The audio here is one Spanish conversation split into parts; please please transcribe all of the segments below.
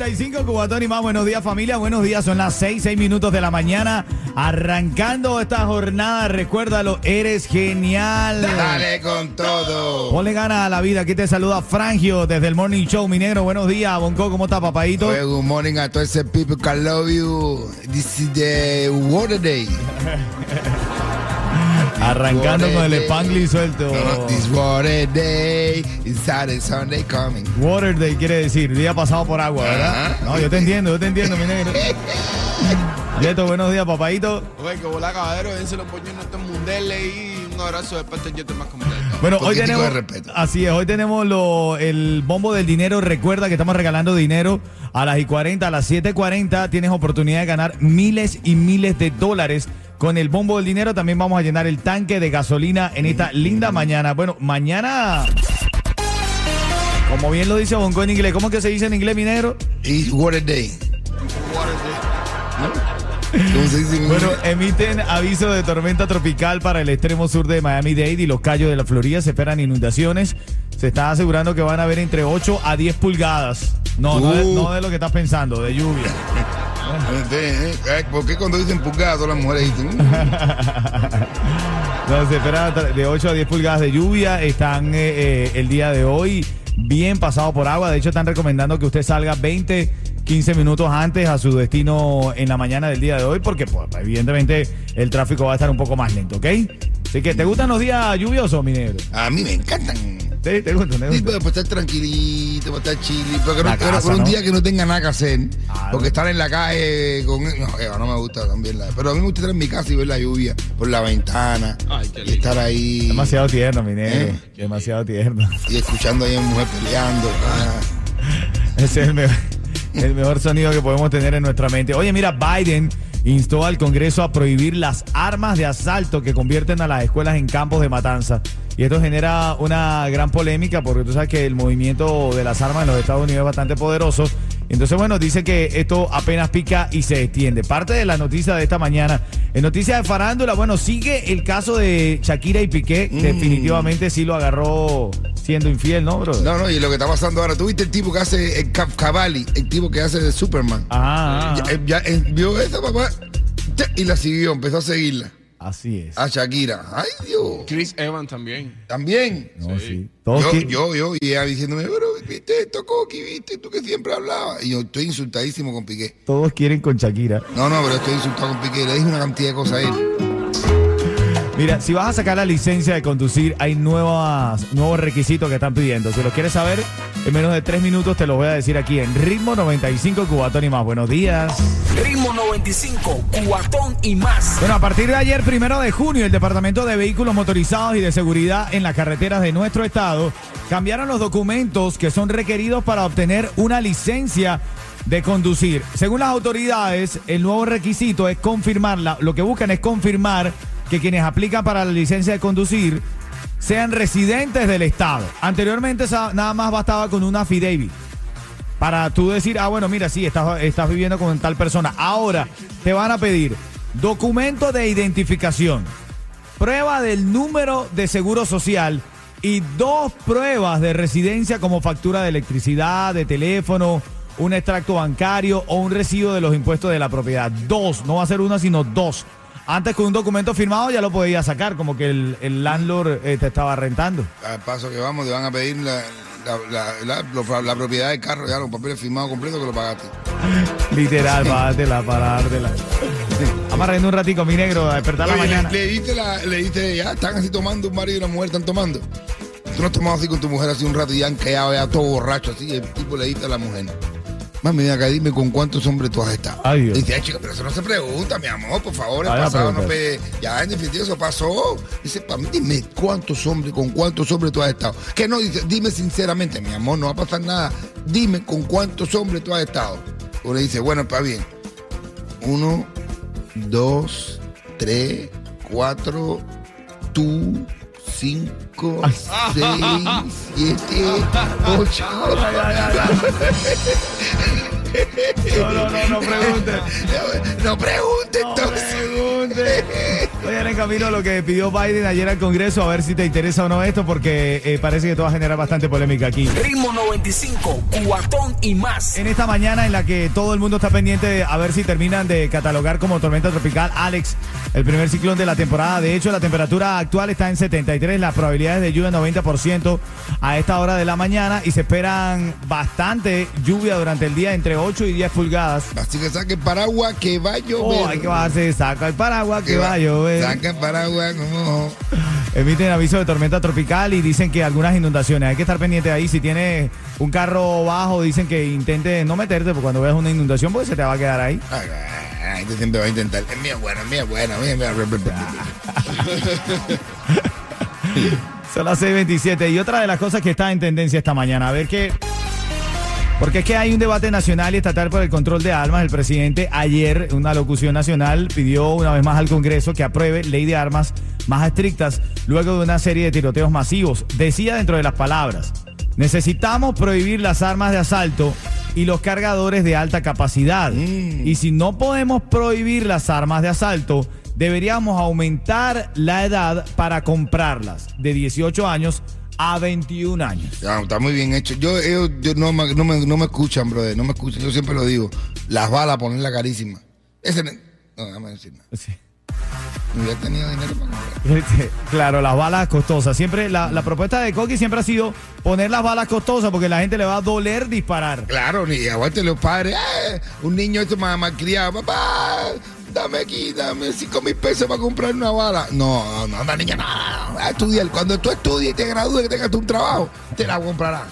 qué? Ritmo 95, Cubatón y más. Buenos días, familia. Buenos días. Son las 6, 6 minutos de la mañana. Arrancando esta jornada. Recuérdalo, eres genial. Dale con todo. Ponle gana a la vida. Aquí te saluda Frangio desde el Morning Show. Mi negro, buenos días. Bonco, ¿cómo está, papadito? Oye, good morning a todos ese people que love you. This is the water day. Arrancando con el Spanglish suelto. No, no, this water day. It's Saturday, Sunday coming. Water Day quiere decir día pasado por agua, ¿verdad? Ajá. No, yo te entiendo, yo te entiendo, mi negro. Yeto, buenos días, papadito. Oye, que bola caballero, dense los puños en estos mundeles y un abrazo de parte de Yeto más como Bueno, hoy tenemos. de respeto. Así es, hoy tenemos lo- el bombo del dinero. Recuerda que estamos regalando dinero a las y 40, a las 7:40. Tienes oportunidad de ganar miles y miles de dólares. Con el bombo del dinero también vamos a llenar el tanque de gasolina en esta linda mañana. Bueno, mañana. Como bien lo dice Bonco en inglés, ¿cómo que se dice en inglés, mi negro? It's water day. ¿Cómo se dice en Bueno, emiten aviso de tormenta tropical para el extremo sur de Miami-Dade y los callos de la Florida. Se esperan inundaciones. Se está asegurando que van a haber entre 8 a 10 pulgadas. No, no, de, Uh. no de lo que estás pensando, de lluvia. Eh, eh, ¿Por qué cuando dicen pulgadas todas las mujeres dicen? "Mm"? No, se espera de 8 a 10 pulgadas de lluvia. Están eh, eh, el día de hoy bien pasado por agua. De hecho, están recomendando que usted salga 20, 15 minutos antes a su destino en la mañana del día de hoy, porque pues, evidentemente el tráfico va a estar un poco más lento, ¿ok? Así que, ¿te gustan los días lluviosos, mi negro? A mí me encantan. ¿Sí? ¿Te gustan? ¿Te Sí, gustan? pero para estar tranquilito, para estar chili, pero que no, pero casa, por un ¿no? día que no tenga nada que hacer, Ah, porque no. estar en la calle con... No, Eva, no me gusta también la... Pero a mí me gusta estar en mi casa y ver la lluvia por la ventana Ay, qué y estar ahí Demasiado tierno, mi negro. ¿Eh? Demasiado tierno. y escuchando ahí a mi mujer peleando. Ah, Ese es el mejor, el mejor sonido que podemos tener en nuestra mente. Oye, mira, Biden instó al Congreso a prohibir las armas de asalto que convierten a las escuelas en campos de matanza. Y esto genera una gran polémica porque tú sabes que el movimiento de las armas en los Estados Unidos es bastante poderoso. Entonces, bueno, dice que esto apenas pica y se extiende. Parte de la noticia de esta mañana. En noticias de farándula, bueno, sigue el caso de Shakira y Piqué. Definitivamente sí lo agarró siendo infiel, ¿no, bro? No, no, y lo que está pasando ahora, ¿tú viste el tipo que hace el Cap- Cavalli, el tipo que hace de Superman? Ah, Ya, eh, ya, eh, vio esa papá y la siguió, empezó a seguirla. así es. A Shakira. Ay, Dios. Chris Evans también. También. No, sí. Todos Yo, yo, yo, y ella diciéndome, pero viste esto, Coqui, viste, tú que siempre hablabas. Y yo estoy insultadísimo con Piqué. todos quieren con Shakira. No, no, pero estoy insultado con Piqué. Le dije una cantidad de cosas a él. Mira, si vas a sacar la licencia de conducir, hay nuevas, nuevos requisitos que están pidiendo. Si los quieres saber, en menos de tres minutos te los voy a decir aquí en Ritmo 95 Cubatón y más. Buenos días. Ritmo 95, cuatón y más. Bueno, a partir de ayer, primero de junio, el Departamento de Vehículos Motorizados y de Seguridad en las carreteras de nuestro estado cambiaron los documentos que son requeridos para obtener una licencia de conducir. Según las autoridades, el nuevo requisito es confirmarla. Lo que buscan es confirmar que quienes aplican para la licencia de conducir sean residentes del estado. Anteriormente nada más bastaba con una affidavit para tú decir, ah, bueno, mira, sí, estás, estás viviendo con tal persona. Ahora te van a pedir documento de identificación, prueba del número de seguro social y dos pruebas de residencia como factura de electricidad, de teléfono, un extracto bancario o un recibo de los impuestos de la propiedad. Dos, no va a ser una, sino dos. Antes con un documento firmado ya lo podías sacar, como que el, el landlord eh, te estaba rentando. Al paso que vamos, te van a pedir la, la, la- propiedad del carro, ya los papeles firmados completos que lo pagaste. Literal, pártela, parártela. Vamos a un ratico, mi negro, a despertar la mañana. Le, le diste la, le diste, ya están así tomando, un marido y una mujer están tomando. Tú no has tomado así con tu mujer así un rato y ya han quedado ya todo borracho así. El tipo le diste a la mujer. Mami, ven acá, dime con cuántos hombres tú has estado. Ay, Dios. Dice, ay, chica, pero eso no se pregunta, mi amor, por favor, el pasado no pregunta. pe- Ya, en definitiva, eso pasó. Dice, para mí, dime cuántos hombres, con cuántos hombres tú has estado. Que no, dice, dime sinceramente, mi amor, no va a pasar nada. dime con cuántos hombres tú has estado. Uno dice, bueno, está bien. Uno, dos, tres, cuatro, tú, cinco, seis, siete, ocho. No, no, no, no pregunte. No pregunte entonces. Oye, en camino lo que pidió Biden ayer al Congreso, a ver si te interesa o no esto, porque eh, parece que esto va a generar bastante polémica aquí. Ritmo 95, cuatón y más. En esta mañana en la que todo el mundo está pendiente de a ver si terminan de catalogar como tormenta tropical Alex, el primer ciclón de la temporada. De hecho, la temperatura actual está en 73, las probabilidades de lluvia 90% a esta hora de la mañana y se esperan bastante lluvia durante el día entre 8 y 10 pulgadas. Así que saque el paraguas que va a llover. Oh, hay que bajarse, saca el paraguas que va a llover. Saca el paraguas como... Emiten aviso de tormenta tropical y dicen que algunas inundaciones. Hay que estar pendiente ahí. Si tienes un carro bajo, dicen que intente no meterte porque cuando veas una inundación, pues se te va a quedar ahí. Ay, tú siempre vas a intentar. Es mío bueno, es mío bueno. es mío bueno. Son las 6:27. Y otra de las cosas que está en tendencia esta mañana, a ver qué. Porque es que hay un debate nacional y estatal por el control de armas. El presidente ayer, en una locución nacional, pidió una vez más al Congreso que apruebe ley de armas más estrictas luego de una serie de tiroteos masivos. Decía dentro de las palabras, necesitamos prohibir las armas de asalto y los cargadores de alta capacidad. Y si no podemos prohibir las armas de asalto, deberíamos aumentar la edad para comprarlas de 18 años a 21 años. Ya, está muy bien hecho. Yo, ellos, yo no, me, no, me, no me escuchan, brother. No me escuchan. Yo siempre lo digo. Las balas, ponerla carísima. Ese. No, déjame decir nada. Sí. No hubiera tenido dinero para comprar. Claro, las balas costosas. Siempre la, la propuesta de Coqui siempre ha sido poner las balas costosas porque la gente le va a doler disparar. Claro, ni aguante los padres. Eh, un niño esto más malcriado. Papá, dame aquí, dame cinco mil pesos para comprar una bala. No, no, no, niña, no. A estudiar. Cuando tú estudies y te gradúes, que tengas un trabajo, te la comprarás.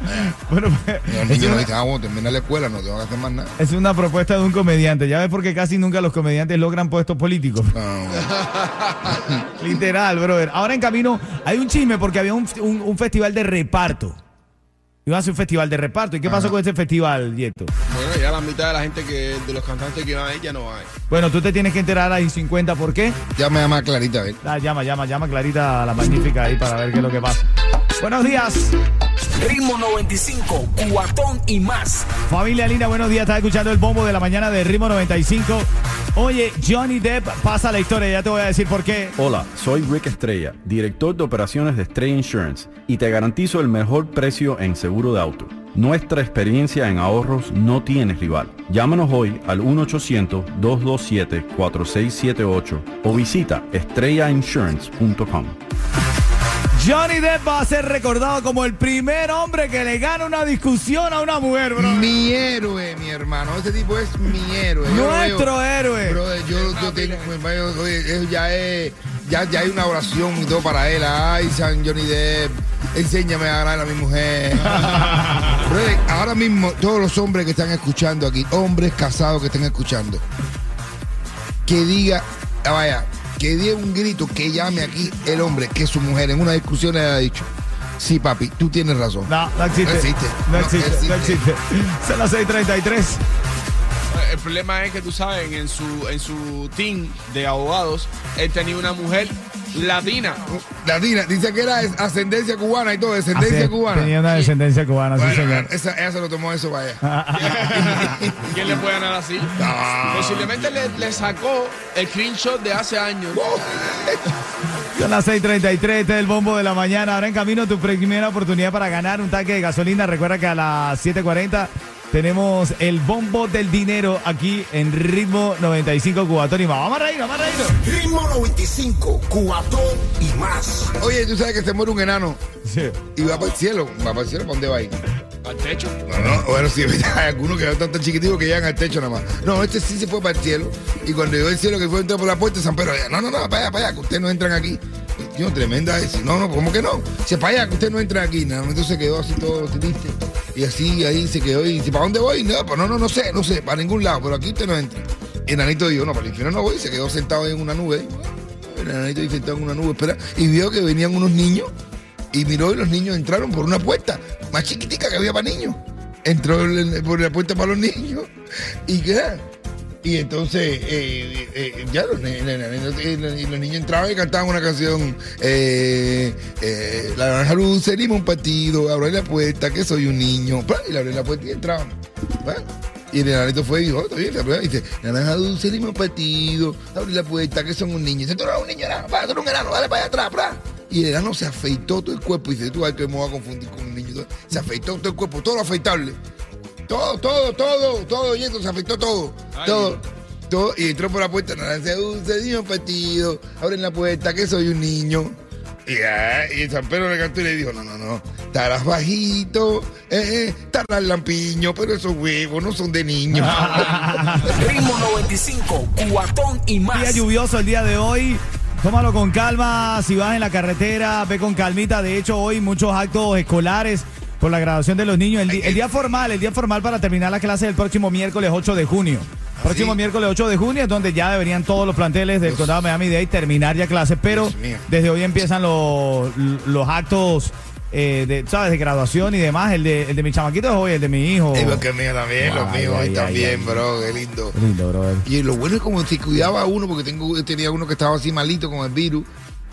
Bueno, pues, los es, niños no una, dicen, ah, bueno, termina la escuela, no tengo que hacer más nada. es una propuesta de un comediante. Ya ves porque casi nunca los comediantes logran puestos políticos. No, Literal, brother. Ahora en camino hay un chisme porque había un, un- un festival de reparto. Iba a hacer un festival de reparto. ¿Y qué pasó con ese festival, Yeto? Bueno, ya la mitad de la gente que, de los cantantes que iban ahí ya no hay. Bueno, tú te tienes que enterar ahí 50 por qué. ya me llama Clarita, a ver. Ah, llama, llama, llama Clarita a la magnífica ahí para ver qué es lo que pasa. Buenos días. Ritmo 95, cuatón y más. Familia linda, buenos días. Estás escuchando el bombo de la mañana de Ritmo 95. Oye, Johnny Depp pasa la historia. Ya te voy a decir por qué. Hola, soy Rick Estrella, director de operaciones de Estrella Insurance y te garantizo el mejor precio en seguro de auto. Nuestra experiencia en ahorros no tiene rival. Llámanos hoy al 1-800-227-4678 o visita estrellainsurance.com. Johnny Depp va a ser recordado como el primer hombre que le gana una discusión a una mujer, bro. Mi héroe, mi hermano. Ese tipo es mi héroe. Nuestro héroe. Brother, yo, yo tengo, mi ya es, ya, ya hay una oración y todo para él. Ay, San Johnny Depp, enséñame a ganar a mi mujer. Brother, ahora mismo, todos los hombres que están escuchando aquí, hombres casados que estén escuchando, que diga, vaya, que dé un grito, que llame aquí el hombre, que su mujer en una discusión le haya dicho, sí, papi, tú tienes razón. No, no existe. No existe. No No existe. No existe. existe. Son las 6:33. El problema es que tú sabes, en su, en su team de abogados, él tenía una mujer latina. Latina, dice que era ascendencia cubana y todo, descendencia Así cubana. Tenía una descendencia cubana, sí, Bueno, señor. esa, ella se lo tomó eso para allá. ¿Quién le puede ganar así? Posiblemente le, le sacó el screenshot de hace años. Son las 6:33, este es el bombo de la mañana. Ahora en camino tu primera oportunidad para ganar un tanque de gasolina. Recuerda que a las 7:40 tenemos el bombo del dinero aquí en ritmo 95 Cubatón y más. Vamos a reír, vamos a reír. Ritmo 95, cuatón y más. Oye, tú sabes que se muere un enano Sí. y va para el cielo. Va para el cielo, ¿para dónde va a ir? Al techo. No, no, bueno, sí, hay algunos que están tan chiquititos que llegan al techo nada más. No, este sí se fue para el cielo. Y cuando llegó al cielo, que fue a entrar por la puerta, San Pedro, no, no, no, para allá, para allá, que ustedes no entran aquí. Y yo, tremenda es. No, no, ¿cómo que no? Dice, para allá, que ustedes no entran aquí. Nada, entonces se quedó así todo triste. Y así, ahí se quedó. Y dice, ¿para dónde voy? No, pues no, no, no sé, no sé, para ningún lado, pero aquí usted no entra. Y nanito dijo, no, para el infierno no voy. Se quedó sentado en una nube. El nanito ahí sentado en una nube, espera. Y vio que venían unos niños. Y miró y los niños entraron por una puerta más chiquitica que había para niños. entró en- por la puerta para los niños y qué. Y entonces, ya los, niños entraban y cantaban una canción. Eh, eh, la naranja luz, un partido, abrí la puerta, que soy un niño. Y le abrí la puerta y entraban. Y el enanito fue y dijo, "Oh, bien, la dice, naranja dulce, dime un partido, abrí la puerta, que son un niño. Y dice, tú eres un niño, enano, para, tú eres un enano, dale para allá atrás. Y el enano se afeitó todo el cuerpo. Y dice, tú, ay, que me voy a confundir con un niño. Se afeitó todo el cuerpo, todo lo afeitable. Todo, todo, todo, todo, y esto se afectó todo. Ay, todo. Todo, y entró por la puerta, naranja dulce, dime un partido, abren la puerta, que soy un niño. Y, ah, y San Pedro le cantó y le dijo, no, no, no, estarás bajito, eh, eh, estarás lampiño, pero esos huevos no son de niño. Ritmo 95, cuatón y Día más. lluvioso el día de hoy. Tómalo con calma. Si vas en la carretera, ve con calmita. De hecho, hoy muchos actos escolares por la graduación de los niños. El, día formal, el día formal para terminar la clase del próximo miércoles 8 de junio. Próximo sí? miércoles 8 de junio es donde ya deberían todos los planteles del condado de Miami-Dade terminar ya clases, pero desde hoy empiezan los, los actos eh, de, ¿sabes? de graduación y demás. El de, el de mi chamaquito es hoy, el de mi hijo. Y porque mío también, los míos ay, hoy también, ay, bro, qué lindo. Qué lindo, brother. Y lo bueno es como se cuidaba uno, porque tengo, tenía uno que estaba así malito con el virus,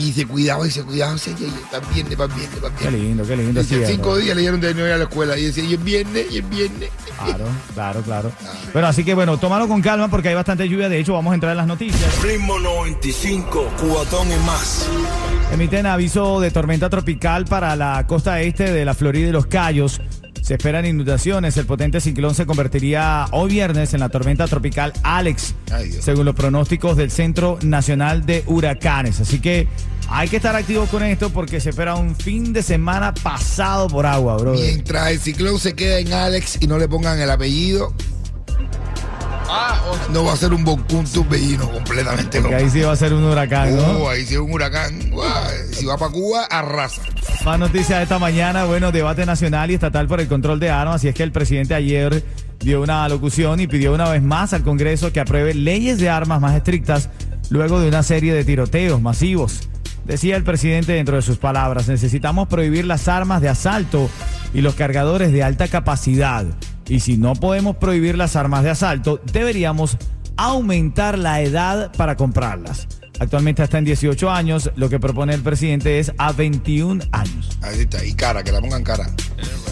y se cuidaba y se cuidaba, así, y está viernes, va viernes, va Qué lindo, qué lindo. Cinco días le dieron de no ir a la escuela, y decía, y es viernes, y es viernes. Claro, claro, claro. Bueno, así que bueno, tómalo con calma porque hay bastante lluvia. De hecho, vamos a entrar en las noticias. Ritmo 95, cuatón y más. Emiten aviso de tormenta tropical para la costa este de la Florida y los Cayos. Se esperan inundaciones. El potente ciclón se convertiría hoy viernes en la tormenta tropical Alex, Ay, según los pronósticos del Centro Nacional de Huracanes. Así que hay que estar activos con esto porque se espera un fin de semana pasado por agua, bro. Mientras el ciclón se queda en Alex y no le pongan el apellido, Ah, o- no va a ser un Boncún turbellino completamente. Que ahí sí va a ser un huracán, ¿no? Oh, ahí sí es un huracán. Si va para Cuba, arrasa. Más noticias de esta mañana, bueno, debate nacional y estatal por el control de armas. Y es que el presidente ayer dio una locución y pidió una vez más al Congreso que apruebe leyes de armas más estrictas luego de una serie de tiroteos masivos. Decía el presidente dentro de sus palabras, necesitamos prohibir las armas de asalto y los cargadores de alta capacidad. Y si no podemos prohibir las armas de asalto, deberíamos aumentar la edad para comprarlas. Actualmente está en 18 años, lo que propone el presidente es a 21 años. Ahí está, y cara, que la pongan cara.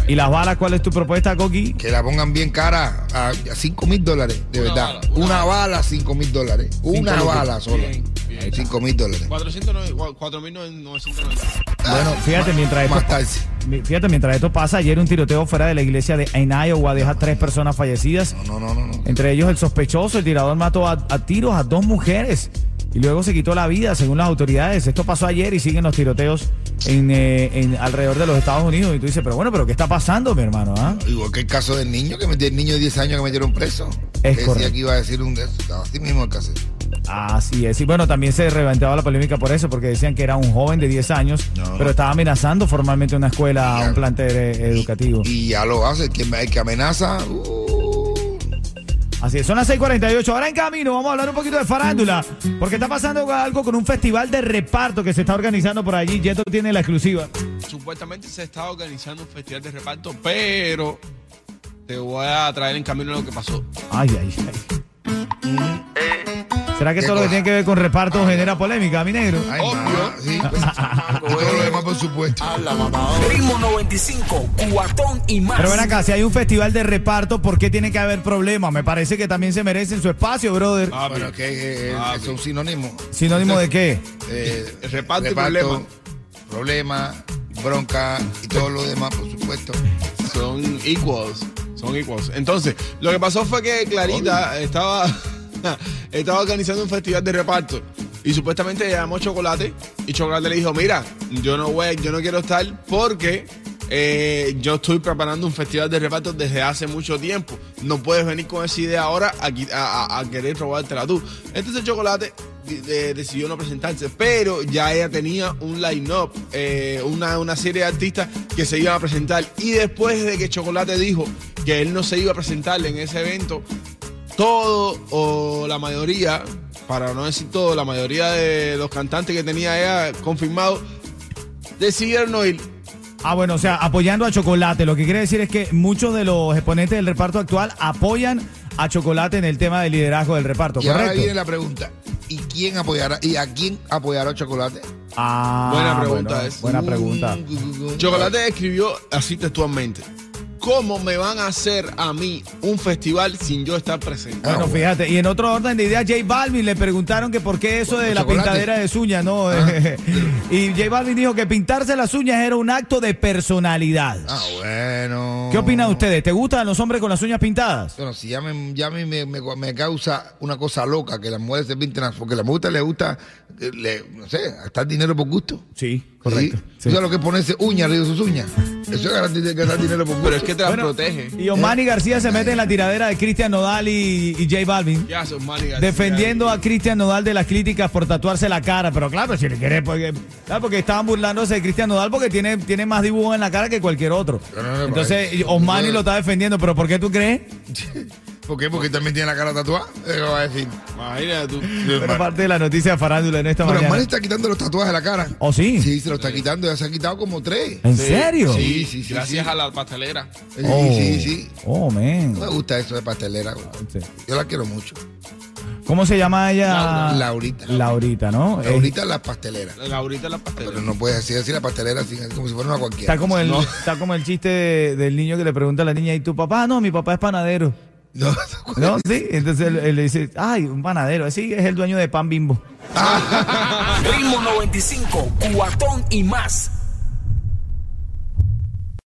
¿Y las balas cuál es tu propuesta, Coqui? Que la pongan bien cara a 5 mil dólares, de Una verdad. bala, una una bala, 5 mil dólares. Una bala sola. Bien, bien. 5 mil dólares. 4.990. Bueno, fíjate, mientras esto, fíjate, mientras esto pasa, ayer un tiroteo fuera de la iglesia de en Iowa deja tres personas fallecidas. No, no, no, no. Entre ellos el sospechoso, el tirador mató a, a tiros a dos mujeres y luego se quitó la vida, según las autoridades. Esto pasó ayer y siguen los tiroteos en, eh, en alrededor de los Estados Unidos. Y tú dices, pero bueno, pero ¿qué está pasando, mi hermano? ah? Igual que el caso del niño, que metió el niño de 10 años que metieron preso. Es Que correcto. Que iba a decir un Así mismo el caso. Así es. Y bueno, también se reventaba la polémica por eso, porque decían que era un joven de 10 años, No. pero estaba amenazando formalmente una escuela, Ya. un plantel eh, educativo. Y ya lo hace. El que, el que amenaza. uh, Así es, son las 6:48. Ahora en camino vamos a hablar un poquito de farándula, porque está pasando algo con un festival de reparto que se está organizando por allí. Yeto tiene la exclusiva. Supuestamente se está organizando un festival de reparto, pero te voy a traer en camino lo que pasó. Ay, ay, ay. ¿Será que ¿Qué todo lo que tiene que ver con reparto genera polémica, mi negro? Ay, Obvio. mamá, sí, pues, todo lo demás, por supuesto. Ritmo 95, cuatón y más. Pero ven acá, si hay un festival de reparto, ¿por qué tiene que haber problemas? Me parece que también se merecen su espacio, brother. Ah, Bueno, que eh, Ah, es un sinónimo. ¿Sinónimo de qué? Eh, Reparto y problema. Problema, bronca y todo lo demás, por supuesto. son equals. Son equals. Entonces, lo que pasó fue que Clarita estaba, estaba organizando un festival de reparto. Y supuestamente llamó Chocolate. Y Chocolate le dijo, mira, yo no voy, yo no quiero estar porque eh, yo estoy preparando un festival de reparto desde hace mucho tiempo. No puedes venir con esa idea ahora a, a- a- querer robártela tú. Entonces Chocolate de- de- decidió no presentarse, pero ya ella tenía un line-up, eh, una, una serie de artistas que se iban a presentar. Y después de que Chocolate dijo que él no se iba a presentar en ese evento, todo o la mayoría, para no decir todo, la mayoría de los cantantes que tenía ella confirmado, decidieron no ir. Ah, bueno, o sea, apoyando a Chocolate. Lo que quiere decir es que muchos de los exponentes del reparto actual apoyan a Chocolate en el tema del liderazgo del reparto, Y ahora viene la pregunta. ¿Y quién apoyará? ¿Y a quién apoyará Chocolate? Ah, Buena pregunta bueno, es. Buena pregunta. Chocolate escribió así textualmente. ¿Cómo me van a hacer a mí un festival sin yo estar presente? Bueno, fíjate, y en otro orden de ideas, J Balvin le preguntaron que por qué eso de la Chocolate. pintadera de uñas, ¿no? y J Balvin dijo que pintarse las uñas era un acto de personalidad. Ah, bueno. ¿Qué opinan ustedes? ¿Te gustan los hombres con las uñas pintadas? Bueno, si ya, me, ya a mí me, me- me causa una cosa loca que las mujeres se pinten las- porque a las mujeres les gusta, eh, le- no sé, gastar dinero por gusto. Sí, correcto. ¿Sí? Sí. ¿Tú sabes lo que ponerse uñas arriba de sus uñas? Eso es gastar dinero por gusto. Pero es que te la Bueno, protege. Y Osmani García se mete en la tiradera de Cristian Nodal y, y J Balvin. ¿Qué hace Osmani García? Defendiendo a Cristian Nodal de las críticas por tatuarse la cara. Pero claro, si le quiere, porque, claro, porque estaban burlándose de Cristian Nodal porque tiene, tiene más dibujos en la cara que cualquier otro. No, no, no, Entonces, Osmani lo está defendiendo. ¿Pero por qué tú crees? ¿Por qué? Porque también tiene la cara tatuada. ¿Qué va a decir? Imagínate tú. Pero parte de la noticia de farándula en esta Pero mañana. Osmani está quitando los tatuajes de la cara. ¿Oh, sí? Sí, se lo está quitando. Ya se ha quitado como tres. ¿En serio? Sí, sí, sí. Gracias sí. a la pastelera. Sí, Oh. sí, sí. Oh, man. No me gusta eso de pastelera. güey. Sí. Yo la quiero mucho. ¿Cómo se llama ella? Laura. Laurita. Laurita, ¿no? Laurita la pastelera. Laurita la pastelera. Pero no puedes decir así la pastelera así, como si fuera una cualquiera. está como el, No. está como el chiste de- del niño que le pregunta a la niña, ¿y tu papá? No, mi papá es panadero. No, ¿No? Sí. Entonces él, él le dice, ay, un panadero. Sí, es el dueño de pan bimbo. Ritmo 95, cuatón y más.